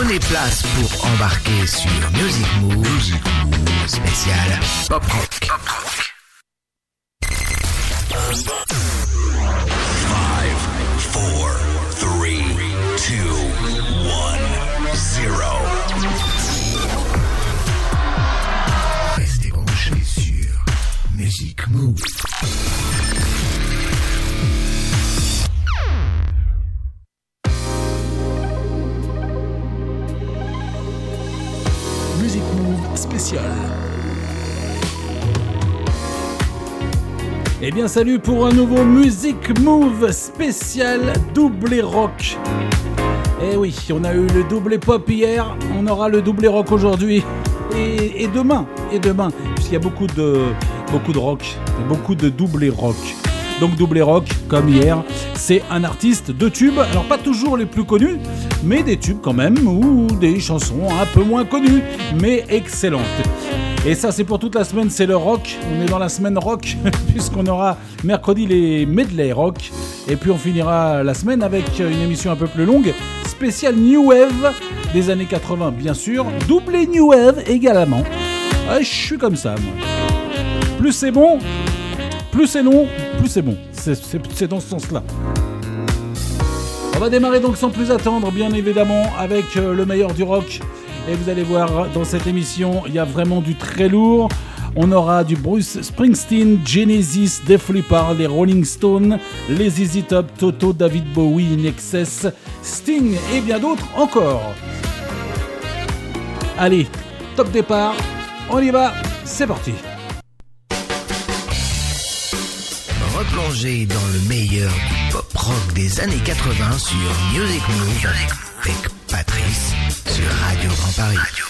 Prenez place pour embarquer sur Music Move, spécial Pop Rock. Five, four, three, two, one, zero. Restez branchés sur Music Move. Spécial. Eh bien salut pour un nouveau Music Move spécial doublé rock. Eh oui, on a eu le doublé pop hier, on aura le doublé rock aujourd'hui. Et, et demain, et demain, puisqu'il y a beaucoup de, beaucoup de rock, et beaucoup de doublé rock. Donc doublé rock, comme hier, c'est un artiste de tubes, alors pas toujours les plus connus, mais des tubes quand même, ou des chansons un peu moins connues, mais excellentes. Et ça, c'est pour toute la semaine, c'est le rock. On est dans la semaine rock, puisqu'on aura mercredi les medley rock. Et puis on finira la semaine avec une émission un peu plus longue, spéciale New Wave des années 80, bien sûr. Doublé New Wave également. Ah, je suis comme ça. Plus c'est bon, plus c'est long, plus c'est bon. C'est- dans ce sens-là. On va démarrer donc sans plus attendre, bien évidemment, avec euh, le meilleur du rock. Et vous allez voir, dans cette émission, il y a vraiment du très lourd. On aura du Bruce Springsteen, Genesis, Def Leppard, les Rolling Stones, les ZZ Top, Toto, David Bowie, Nexus, Sting et bien d'autres encore. Allez, top départ, on y va, c'est parti. Dans le meilleur du pop rock des années 80 sur Music Move avec Patrice sur Radio Grand Paris.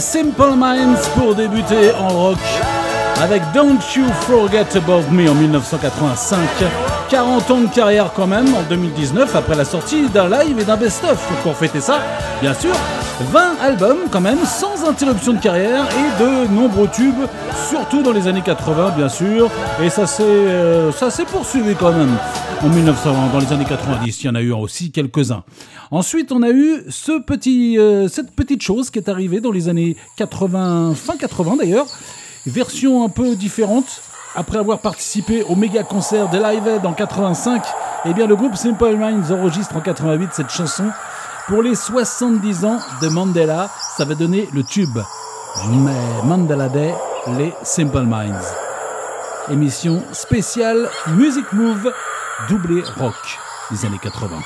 Simple Minds pour débuter en rock avec Don't You Forget About Me en 1985. 40 ans de carrière quand même en 2019 après la sortie d'un live et d'un best-of pour fêter ça, bien sûr. 20 albums quand même sans interruption de carrière et de nombreux tubes, surtout dans les années 80 bien sûr. Et ça s'est euh, ça s'est poursuivi quand même en 1900, dans les années 90. Il y en a eu aussi quelques-uns. Ensuite, on a eu euh, cette petite chose qui est arrivée dans les années 80, fin 80 d'ailleurs, version un peu différente. Après avoir participé au méga concert de Live Aid en 85, eh bien le groupe Simple Minds enregistre en 88 cette chanson pour les 70 ans de Mandela. Ça va donner le tube. Mais Mandela Day, les Simple Minds. Émission spéciale Music Move doublé rock des années 80.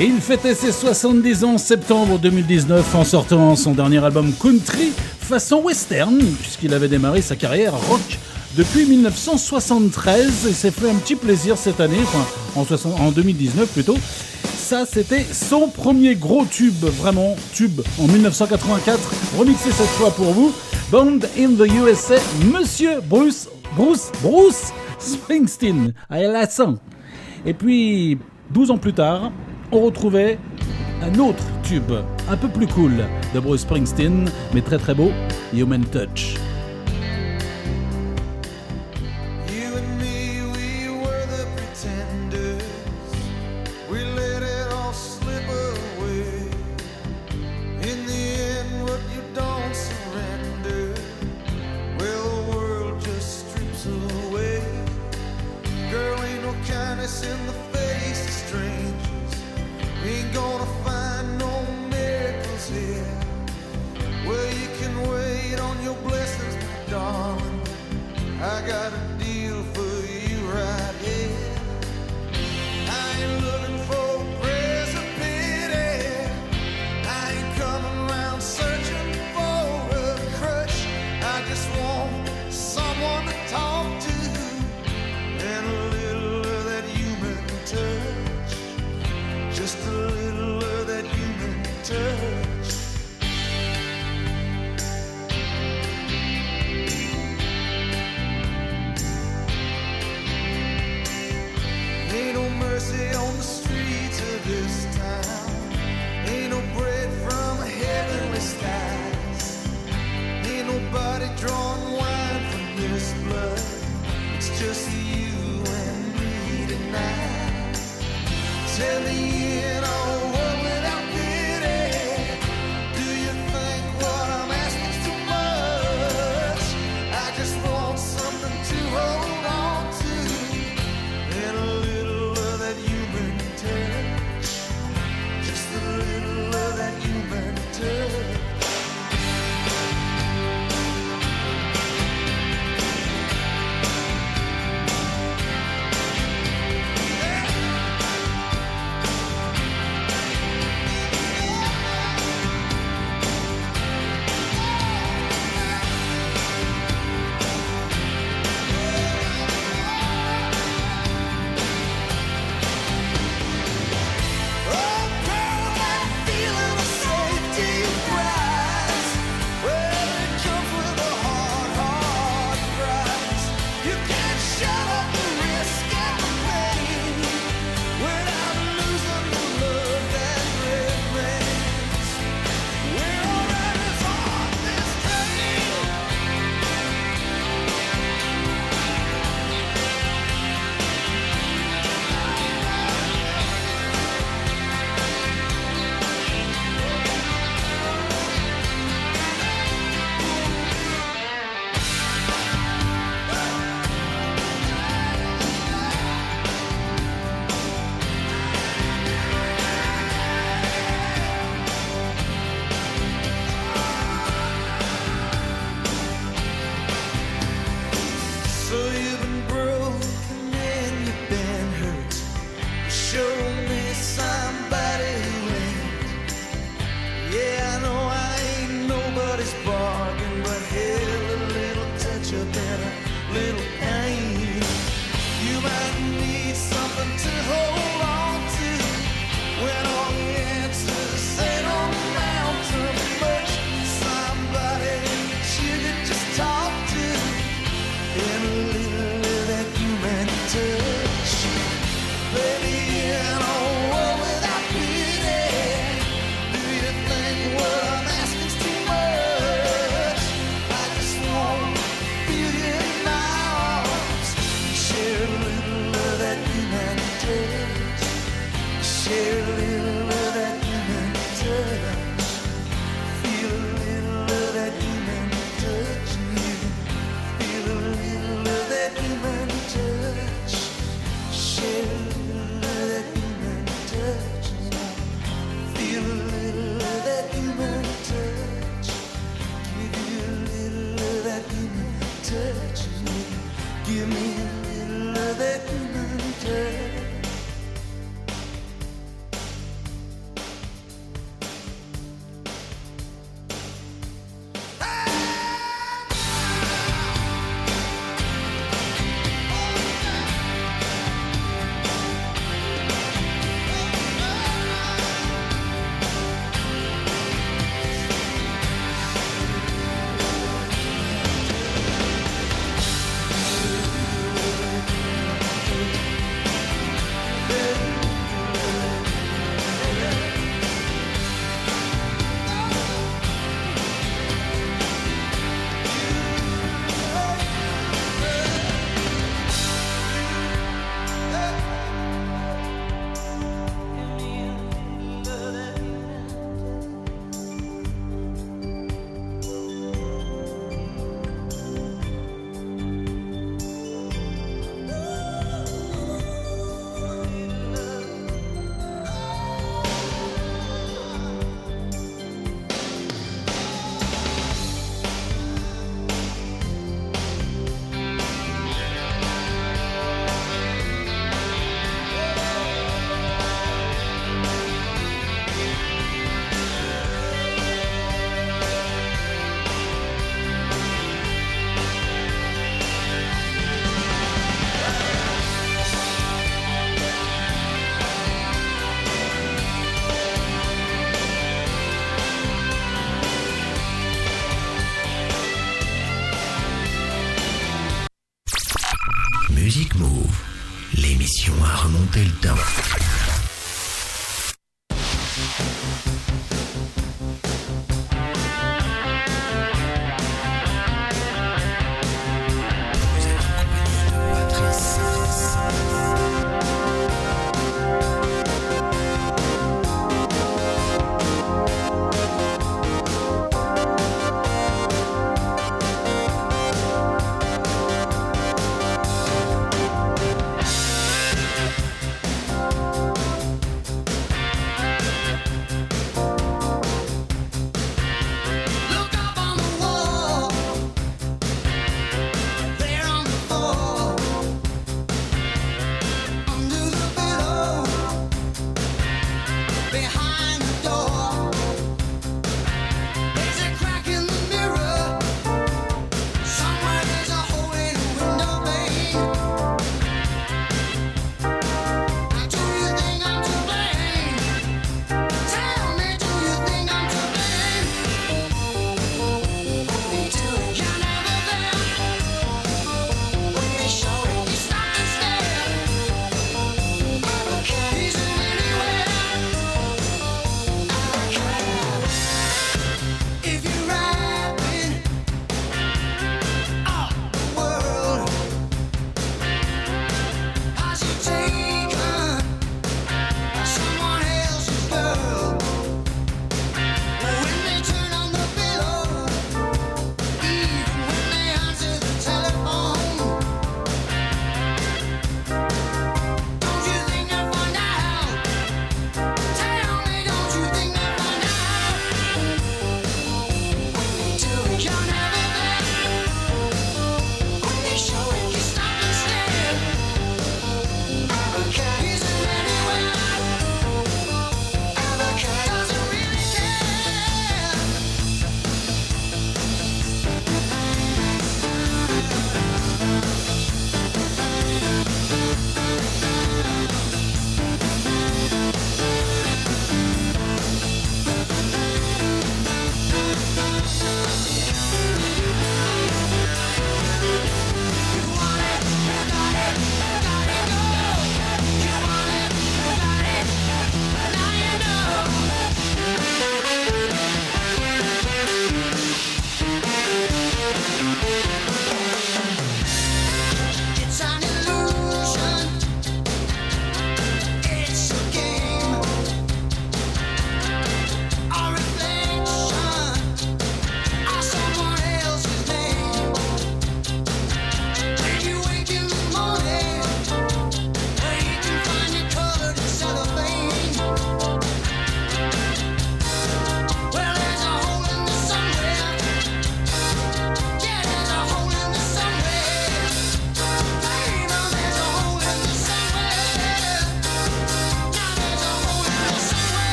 Et il fêtait ses 70 ans en septembre 2019 en sortant son dernier album Country façon western, puisqu'il avait démarré sa carrière rock depuis 1973 et s'est fait un petit plaisir cette année, enfin en, en 2019 plutôt. Ça, c'était son premier gros tube, vraiment tube, en 1984, remixé cette fois pour vous. Bond in the USA, Monsieur Bruce, Bruce, Bruce Springsteen, à la Et puis, 12 ans plus tard, on retrouvait un autre tube, un peu plus cool, de Bruce Springsteen, mais très très beau, Human Touch.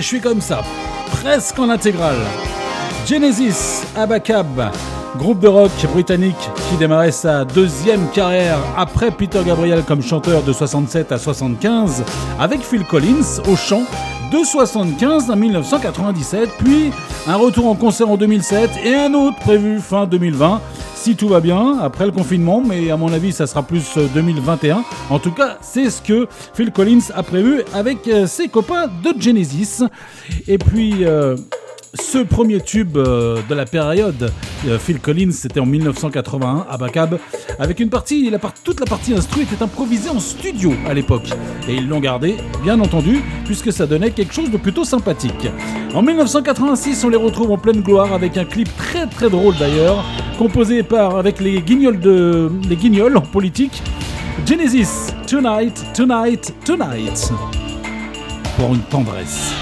Je suis comme ça, presque en intégrale. Genesis, Abacab, groupe de rock britannique qui démarrait sa deuxième carrière après Peter Gabriel comme chanteur de 67 à 75 avec Phil Collins au chant de 75 à 1997, puis un retour en concert en 2007 et un autre prévu fin 2020 si tout va bien après le confinement, mais à mon avis ça sera plus 2021. En tout cas, c'est ce que Phil Collins a prévu avec euh, ses copains de Genesis. Et puis euh, ce premier tube euh, de la période, euh, Phil Collins, c'était en 1981 à Bacab, avec une partie, la toute la partie instru était improvisée en studio à l'époque. Et ils l'ont gardé, bien entendu, puisque ça donnait quelque chose de plutôt sympathique. En 1986, on les retrouve en pleine gloire avec un clip très très drôle d'ailleurs, composé par avec les guignols de les guignols en politique. Genesis, Tonight, Tonight, Tonight. Pour une tendresse.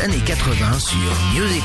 Années 80 sur Music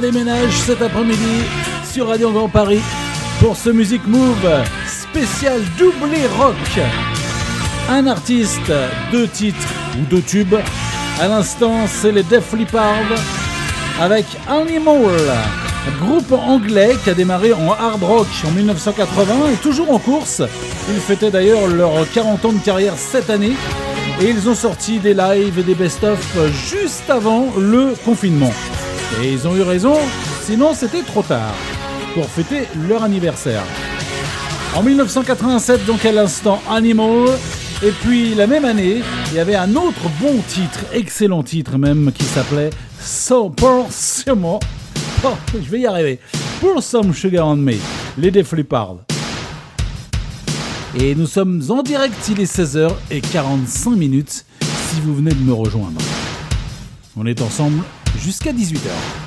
déménage cet après-midi sur Radio Grand Paris pour ce Music Move spécial doublé rock. Un artiste, deux titres ou deux tubes. À l'instant, c'est les Def Leppard avec Animal, groupe anglais qui a démarré en hard rock en 1980 et toujours en course. Ils fêtaient d'ailleurs leurs 40 ans de carrière cette année et ils ont sorti des lives et des best-of juste avant le confinement. Et ils ont eu raison, sinon c'était trop tard pour fêter leur anniversaire. En 1987, donc à l'instant Animal, et puis la même année, il y avait un autre bon titre, excellent titre même, qui s'appelait So Pour Some oh, je vais y arriver. Pour Some Sugar on Me, les Def Leppard. Et nous sommes en direct, il est 16h45 minutes si vous venez de me rejoindre. On est ensemble jusqu'à 18h.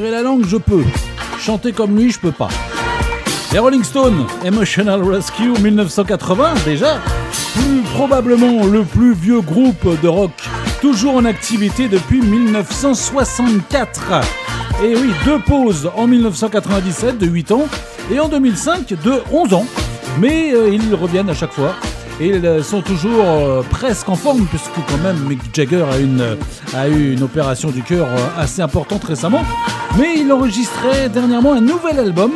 Tirer la langue, je peux. Chanter comme lui, je peux pas. Les Rolling Stones, Emotional Rescue 1980 déjà, plus probablement le plus vieux groupe de rock toujours en activité depuis 1964. Et oui, deux pauses en 1997 de 8 ans et en 2005 de 11 ans. Mais euh, ils reviennent à chaque fois. Ils euh, sont toujours euh, presque en forme, puisque quand même Mick Jagger a, a eu une opération du cœur assez importante récemment. Mais il enregistrait dernièrement un nouvel album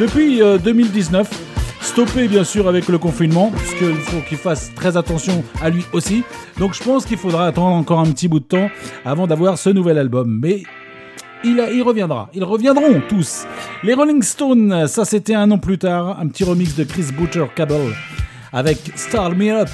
depuis euh, 2019. Stoppé bien sûr avec le confinement, puisqu'il faut qu'il fasse très attention à lui aussi. Donc je pense qu'il faudra attendre encore un petit bout de temps avant d'avoir ce nouvel album. Mais il, reviendra. Ils reviendront tous. Les Rolling Stones, ça c'était un an plus tard. Un petit remix de Chris Butcher Cable avec start me up,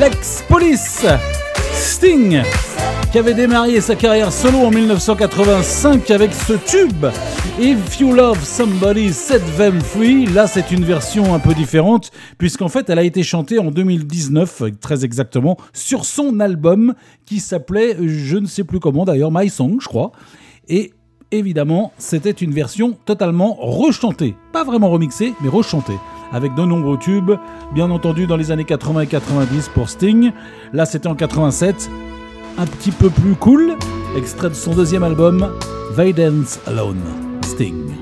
l'ex-police Sting, qui avait démarré sa carrière solo en 1985 avec ce tube If You Love Somebody Set Them Free. Là, c'est une version un peu différente, puisqu'en fait, elle a été chantée en 2019, très exactement, sur son album qui s'appelait, je ne sais plus comment d'ailleurs, My Song, je crois. Et évidemment, c'était une version totalement rechantée. Pas vraiment remixée, mais rechantée avec de nombreux tubes, bien entendu dans les années 80 et 90 pour Sting. Là, c'était en 87, un petit peu plus cool, extrait de son deuxième album, They Alone, Sting.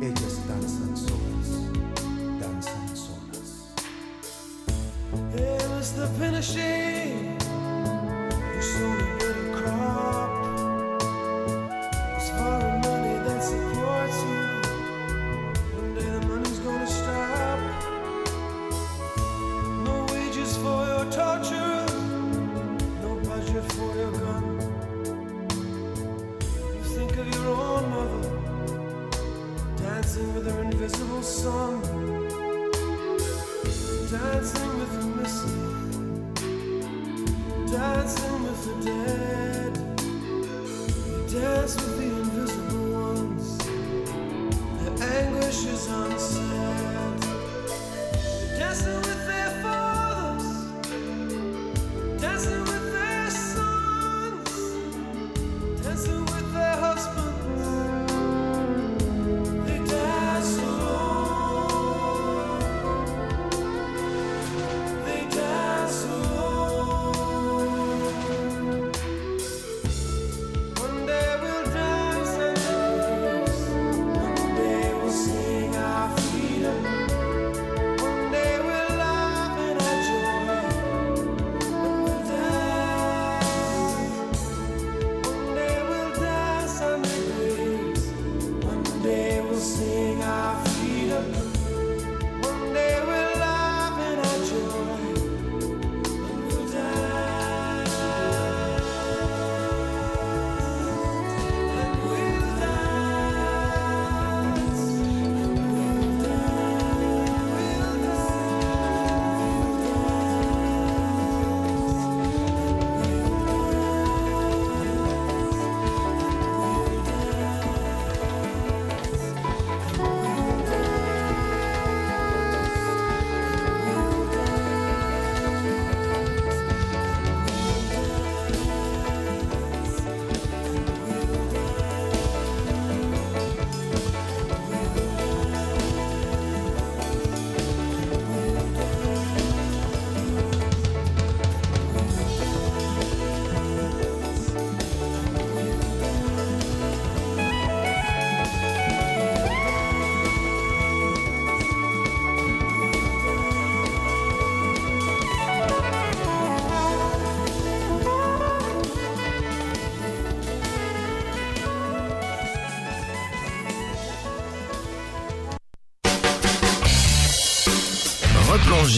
ellas danzan solas, danzan solas. It was the finishing.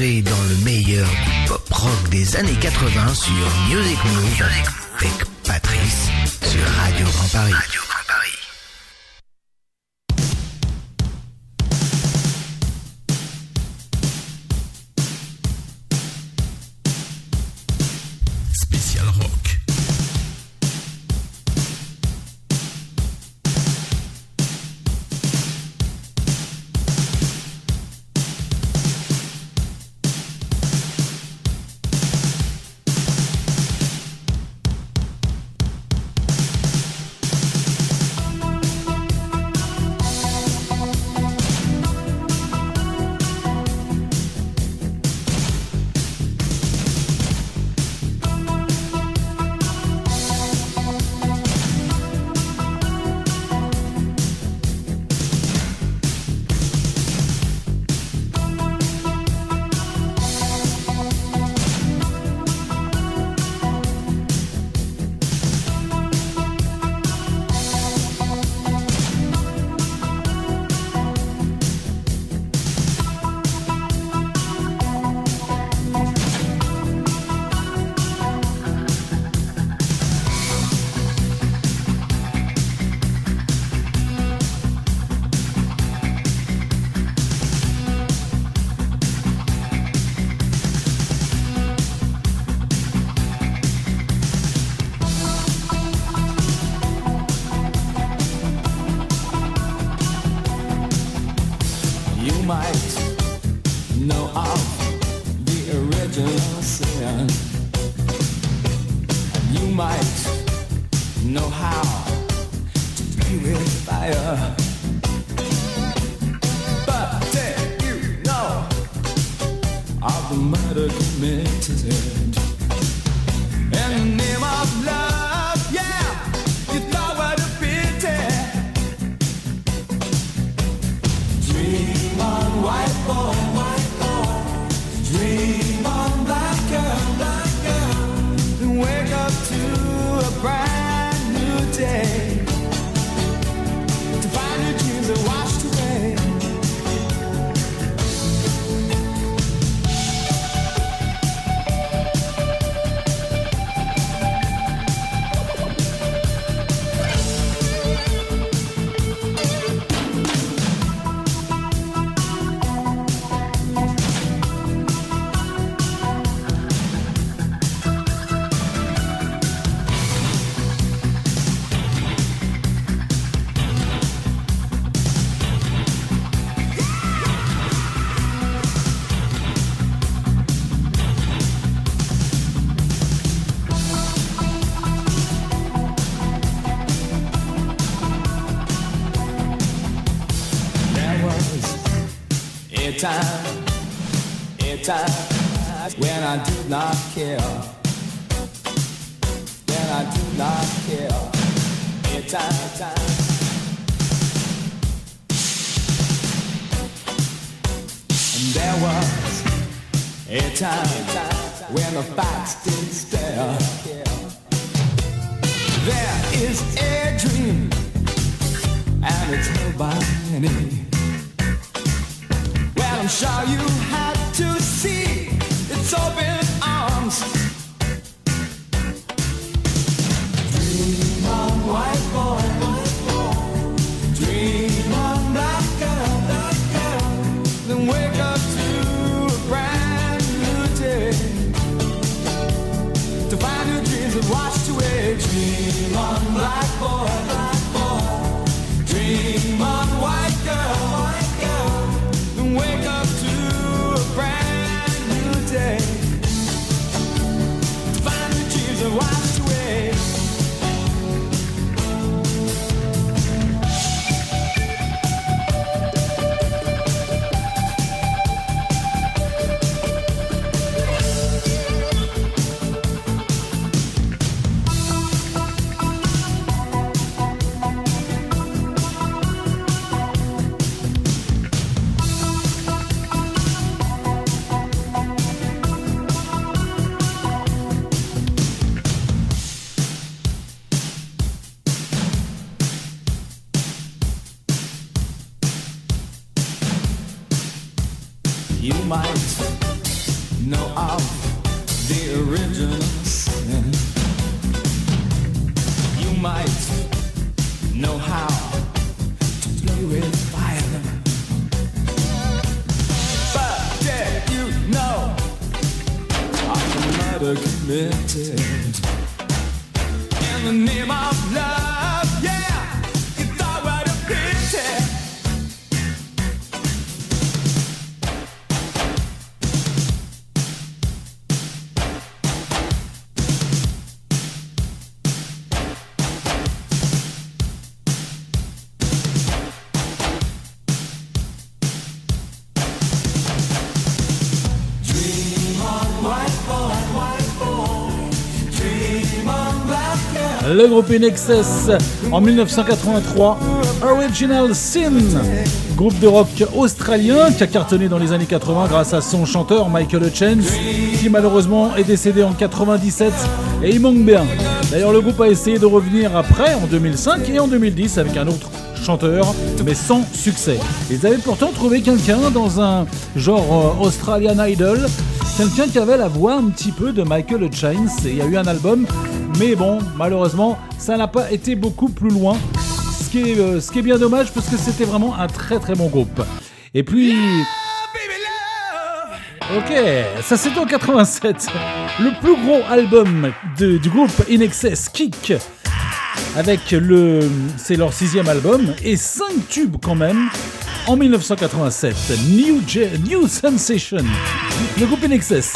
dans le meilleur du pop rock des années 80 sur Music Move avec Patrice sur Radio Grand Paris. time, in time, when I did not care. Le groupe en 1983, Original Sin, groupe de rock australien qui a cartonné dans les années 80 grâce à son chanteur Michael Hutchence, qui malheureusement est décédé en 97 et il manque bien. D'ailleurs, le groupe a essayé de revenir après en 2005 et en 2010 avec un autre chanteur, mais sans succès. Ils avaient pourtant trouvé quelqu'un dans un genre euh, Australian Idol, quelqu'un qui avait la voix un petit peu de Michael Hutchence. Et il y a eu un album, mais bon, malheureusement, ça n'a pas été beaucoup plus loin. Ce qui est, euh, ce qui est bien dommage parce que c'était vraiment un très très bon groupe. Et puis. Ok, ça c'est en 87. Le plus gros album du groupe In Excess, Kick. Avec le. C'est leur sixième album et 5 tubes quand même. En 1987, New, New Sensation. Le groupe In Excess.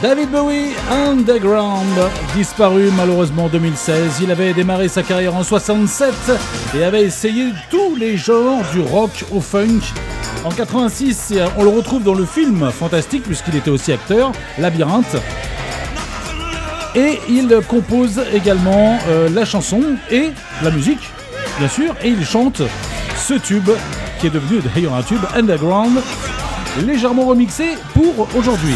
David Bowie, Underground, disparu malheureusement en 2016. Il avait démarré sa carrière en 67 et avait essayé tous les genres du rock au funk. En 86, on le retrouve dans le film fantastique puisqu'il était aussi acteur, Labyrinthe. Et il compose également euh, la chanson et la musique, bien sûr, et il chante ce tube qui est devenu d'ailleurs un tube underground, légèrement remixé pour aujourd'hui.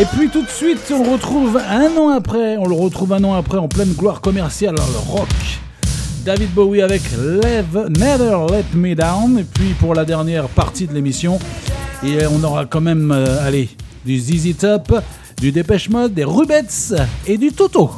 Et puis tout de suite, on retrouve un an après, on le retrouve un an après en pleine gloire commerciale, le rock. David Bowie avec Lev, Never Let Me Down. Et puis pour la dernière partie de l'émission, et on aura quand même, euh, allez, du ZZ Top, du Dépêche Mode, des Rubettes et du Toto.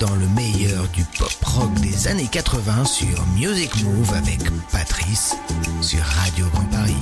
dans le meilleur du pop-rock des années 80 sur Music Move avec Patrice sur Radio Grand Paris.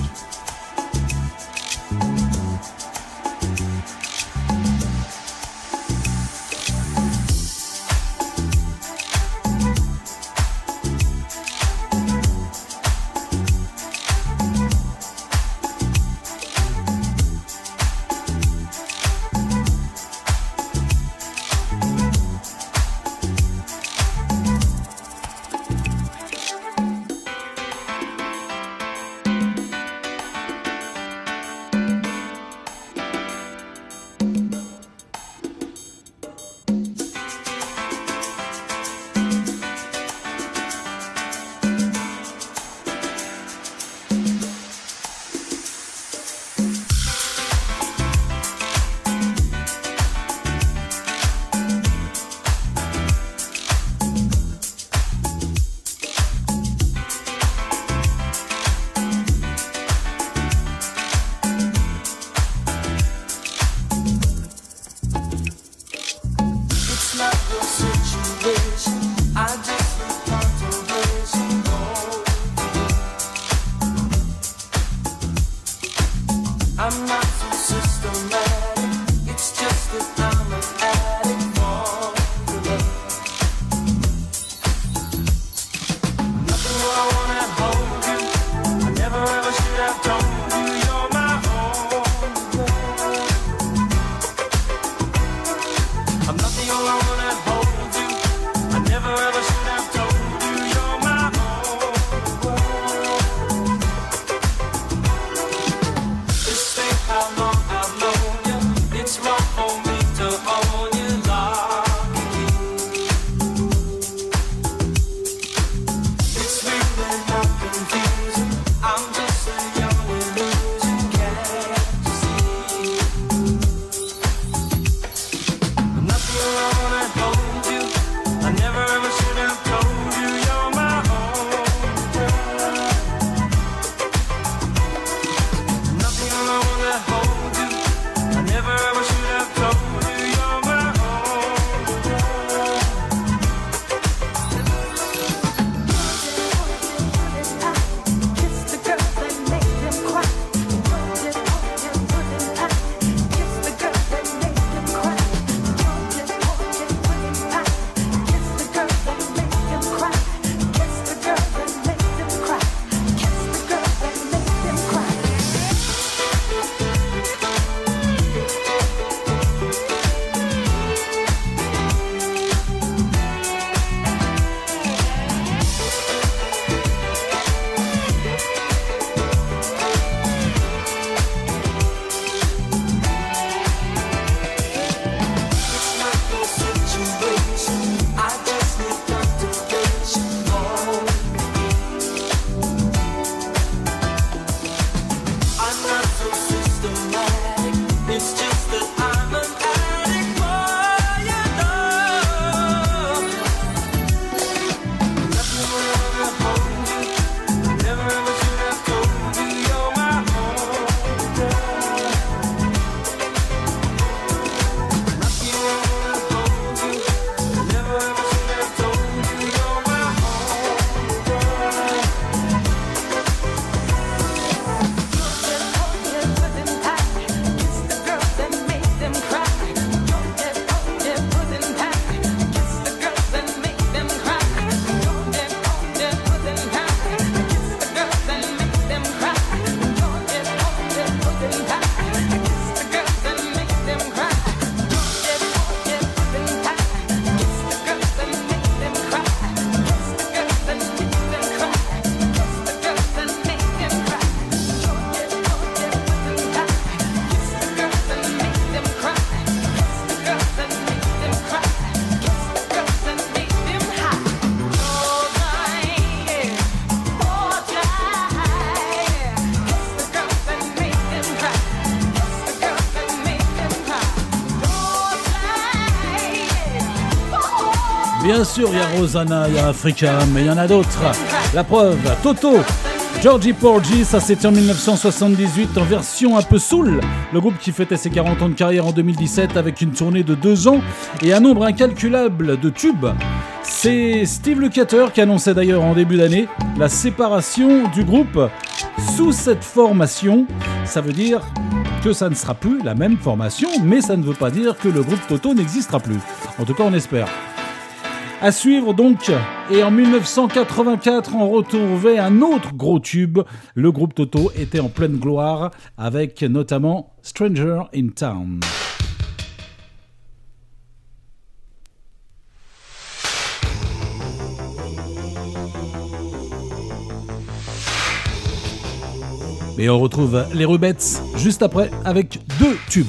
Bien sûr, il y a Rosanna, il y a Africa, mais il y en a d'autres. La preuve, Toto, Georgie Porgy, ça c'était en 1978 en version un peu soul. Le groupe qui fêtait ses 40 ans de carrière en 2017 avec une tournée de deux ans et un nombre incalculable de tubes. C'est Steve Lukather qui annonçait d'ailleurs en début d'année la séparation du groupe sous cette formation. Ça veut dire que ça ne sera plus la même formation, mais ça ne veut pas dire que le groupe Toto n'existera plus. En tout cas, on espère. À suivre donc, et en 1984, on retrouvait un autre gros tube. Le groupe Toto était en pleine gloire avec notamment Stranger in Town. Et on retrouve les Rubettes juste après avec deux tubes.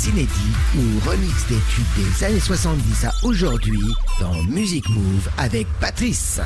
des inédits ou remix des tubes des années 70 à aujourd'hui dans Music Move avec Patrice.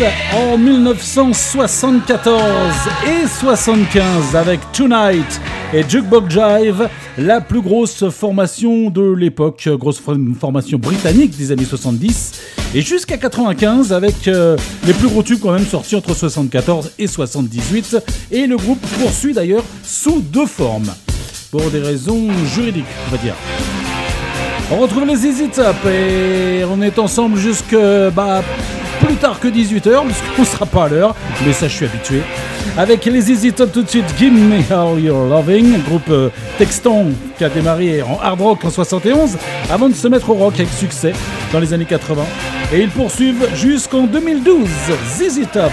En 1974 et 75 avec Tonight et Jukebox Jive, la plus grosse formation de l'époque, grosse form- formation britannique des années 70 et jusqu'à 95 avec euh, les plus gros tubes quand même sortis entre 74 et 78 et le groupe poursuit d'ailleurs sous deux formes pour des raisons juridiques on va dire. On retrouve les Easy Top et on est ensemble jusque bah, plus tard que 18h, parce qu'on sera pas à l'heure, mais ça je suis habitué. Avec les Easy Top tout de suite, Give Me All Your Loving, groupe euh, texton qui a démarré en hard rock en 71, avant de se mettre au rock avec succès dans les années 80. Et ils poursuivent jusqu'en 2012, ZZ Top.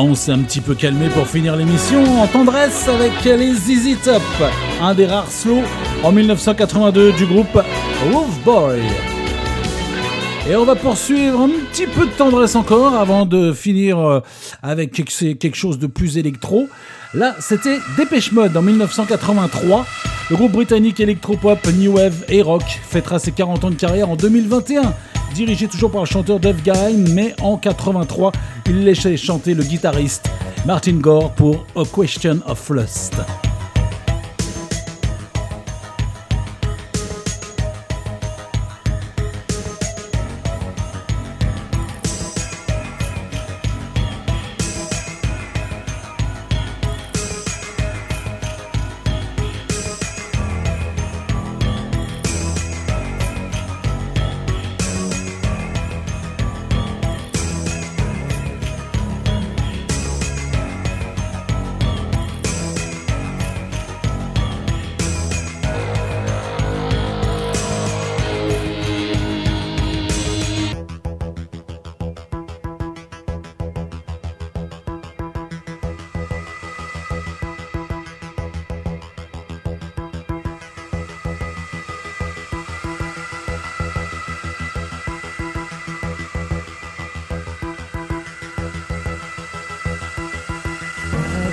On s'est un petit peu calmé pour finir l'émission en tendresse avec les ZZ Top, un des rares slows en 1982 du groupe Wolf Boy. Et on va poursuivre un petit peu de tendresse encore avant de finir euh, avec quelque quelque chose de plus électro. Là, c'était Dépêche Mode en 1983. Le groupe britannique électropop, new wave et rock fêtera ses 40 ans de carrière en 2021. Dirigé toujours par le chanteur Dave Gahan, mais en 83, il laissait chanter le guitariste Martin Gore pour A Question of Lust.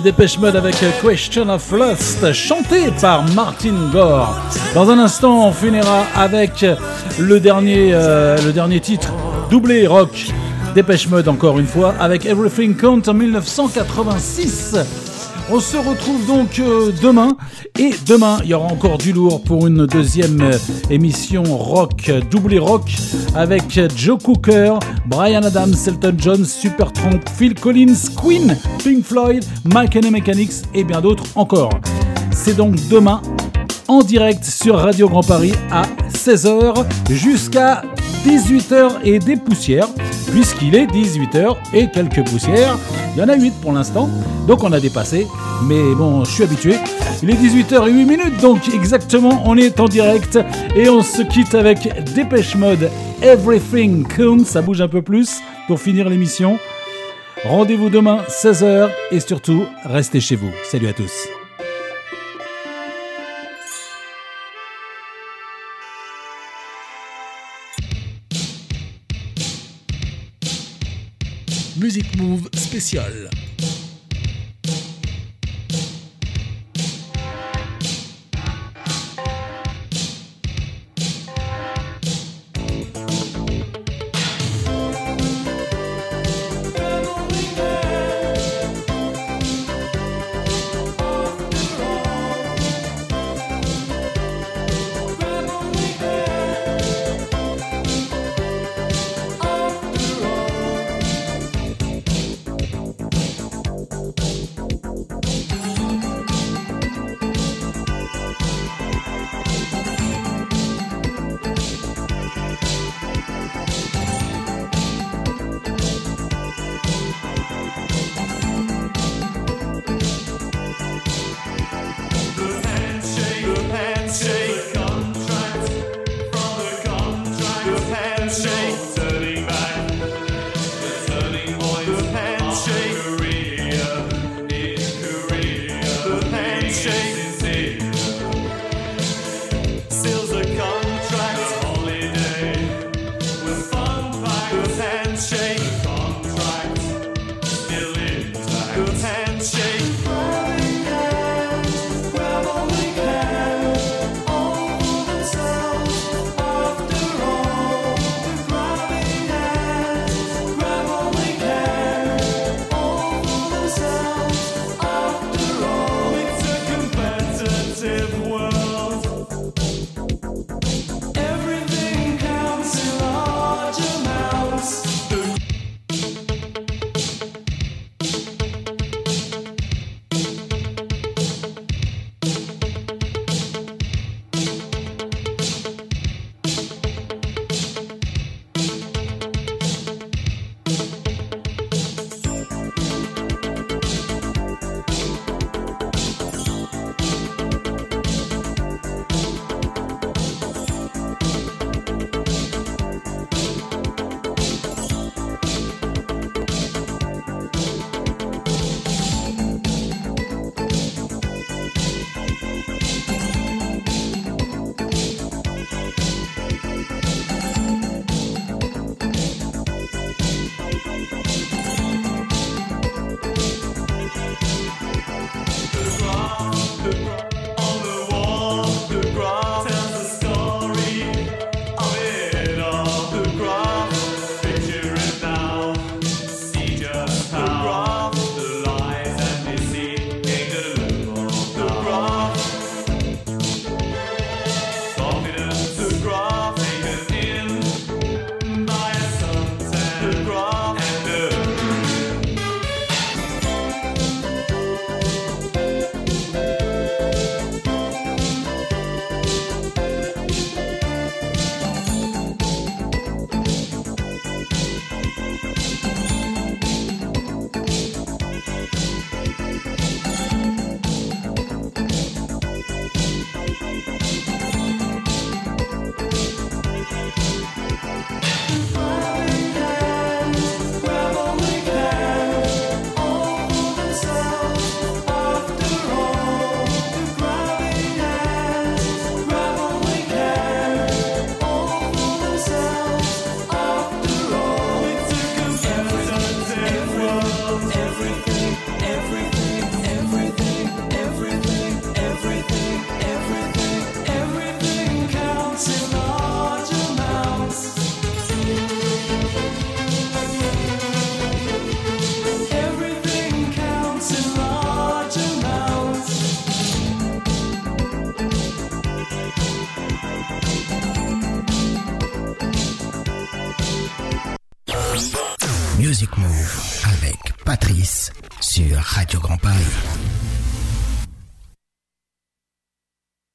Dépêche Mode avec Question of Lust, chanté par Martin Gore. Dans un instant, on finira avec le dernier, euh, le dernier titre, doublé rock. Dépêche Mode encore une fois, avec Everything Count en 1986. On se retrouve donc euh, demain. Et demain, il y aura encore du lourd pour une deuxième émission rock, doublé rock, avec Joe Cooker, Brian Adams, Elton John, Supertramp, Phil Collins, Queen, Pink Floyd, Mike Mechanics et bien d'autres encore. C'est donc demain en direct sur Radio Grand Paris à 16h jusqu'à 18h et des poussières, puisqu'il est 18h et quelques poussières. Il y en a 8 pour l'instant, donc on a dépassé mais bon, je suis habitué. Il est 18h08 donc exactement, on est en direct et on se quitte avec Dépêche Mode Everything Counts, ça bouge un peu plus pour finir l'émission. Rendez-vous demain 16h et surtout restez chez vous. Salut à tous. Music Move spécial.